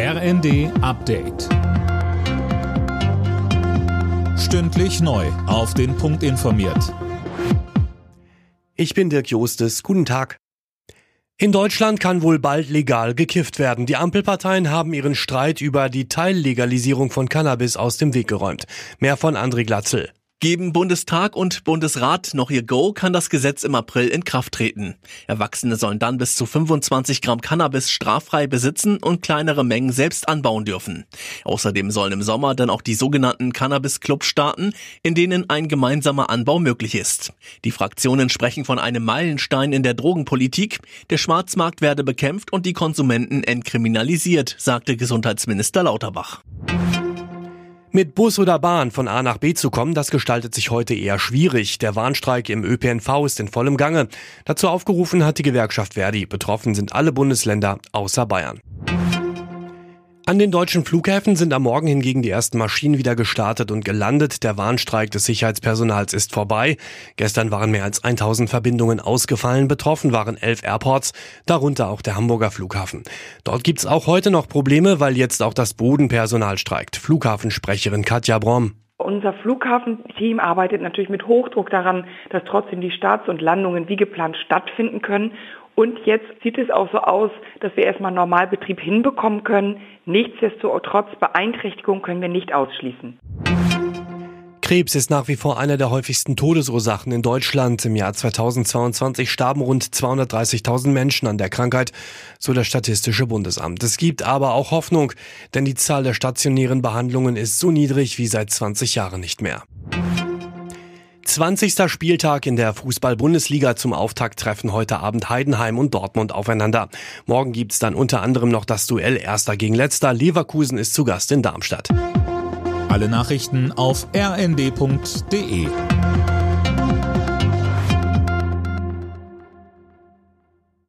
RND Update. Stündlich neu. Auf den Punkt informiert. Ich bin Dirk Jostes. Guten Tag. In Deutschland kann wohl bald legal gekifft werden. Die Ampelparteien haben ihren Streit über die Teillegalisierung von Cannabis aus dem Weg geräumt. Mehr von André Glatzel. Geben Bundestag und Bundesrat noch ihr Go, kann das Gesetz im April in Kraft treten. Erwachsene sollen dann bis zu 25 Gramm Cannabis straffrei besitzen und kleinere Mengen selbst anbauen dürfen. Außerdem sollen im Sommer dann auch die sogenannten Cannabis-Clubs starten, in denen ein gemeinsamer Anbau möglich ist. Die Fraktionen sprechen von einem Meilenstein in der Drogenpolitik. Der Schwarzmarkt werde bekämpft und die Konsumenten entkriminalisiert, sagte Gesundheitsminister Lauterbach. Mit Bus oder Bahn von A nach B zu kommen, das gestaltet sich heute eher schwierig. Der Warnstreik im ÖPNV ist in vollem Gange. Dazu aufgerufen hat die Gewerkschaft Verdi. Betroffen sind alle Bundesländer außer Bayern. An den deutschen Flughäfen sind am Morgen hingegen die ersten Maschinen wieder gestartet und gelandet. Der Warnstreik des Sicherheitspersonals ist vorbei. Gestern waren mehr als 1000 Verbindungen ausgefallen. Betroffen waren elf Airports, darunter auch der Hamburger Flughafen. Dort gibt's auch heute noch Probleme, weil jetzt auch das Bodenpersonal streikt. Flughafensprecherin Katja Brom. Unser Flughafenteam arbeitet natürlich mit Hochdruck daran, dass trotzdem die Starts und Landungen wie geplant stattfinden können. Und jetzt sieht es auch so aus, dass wir erstmal Normalbetrieb hinbekommen können. Nichtsdestotrotz Beeinträchtigung können wir nicht ausschließen. Krebs ist nach wie vor einer der häufigsten Todesursachen in Deutschland. Im Jahr 2022 starben rund 230.000 Menschen an der Krankheit, so das Statistische Bundesamt. Es gibt aber auch Hoffnung, denn die Zahl der stationären Behandlungen ist so niedrig wie seit 20 Jahren nicht mehr. 20. Spieltag in der Fußball-Bundesliga zum Auftakt treffen heute Abend Heidenheim und Dortmund aufeinander. Morgen gibt's dann unter anderem noch das Duell Erster gegen Letzter. Leverkusen ist zu Gast in Darmstadt. Alle Nachrichten auf rnd.de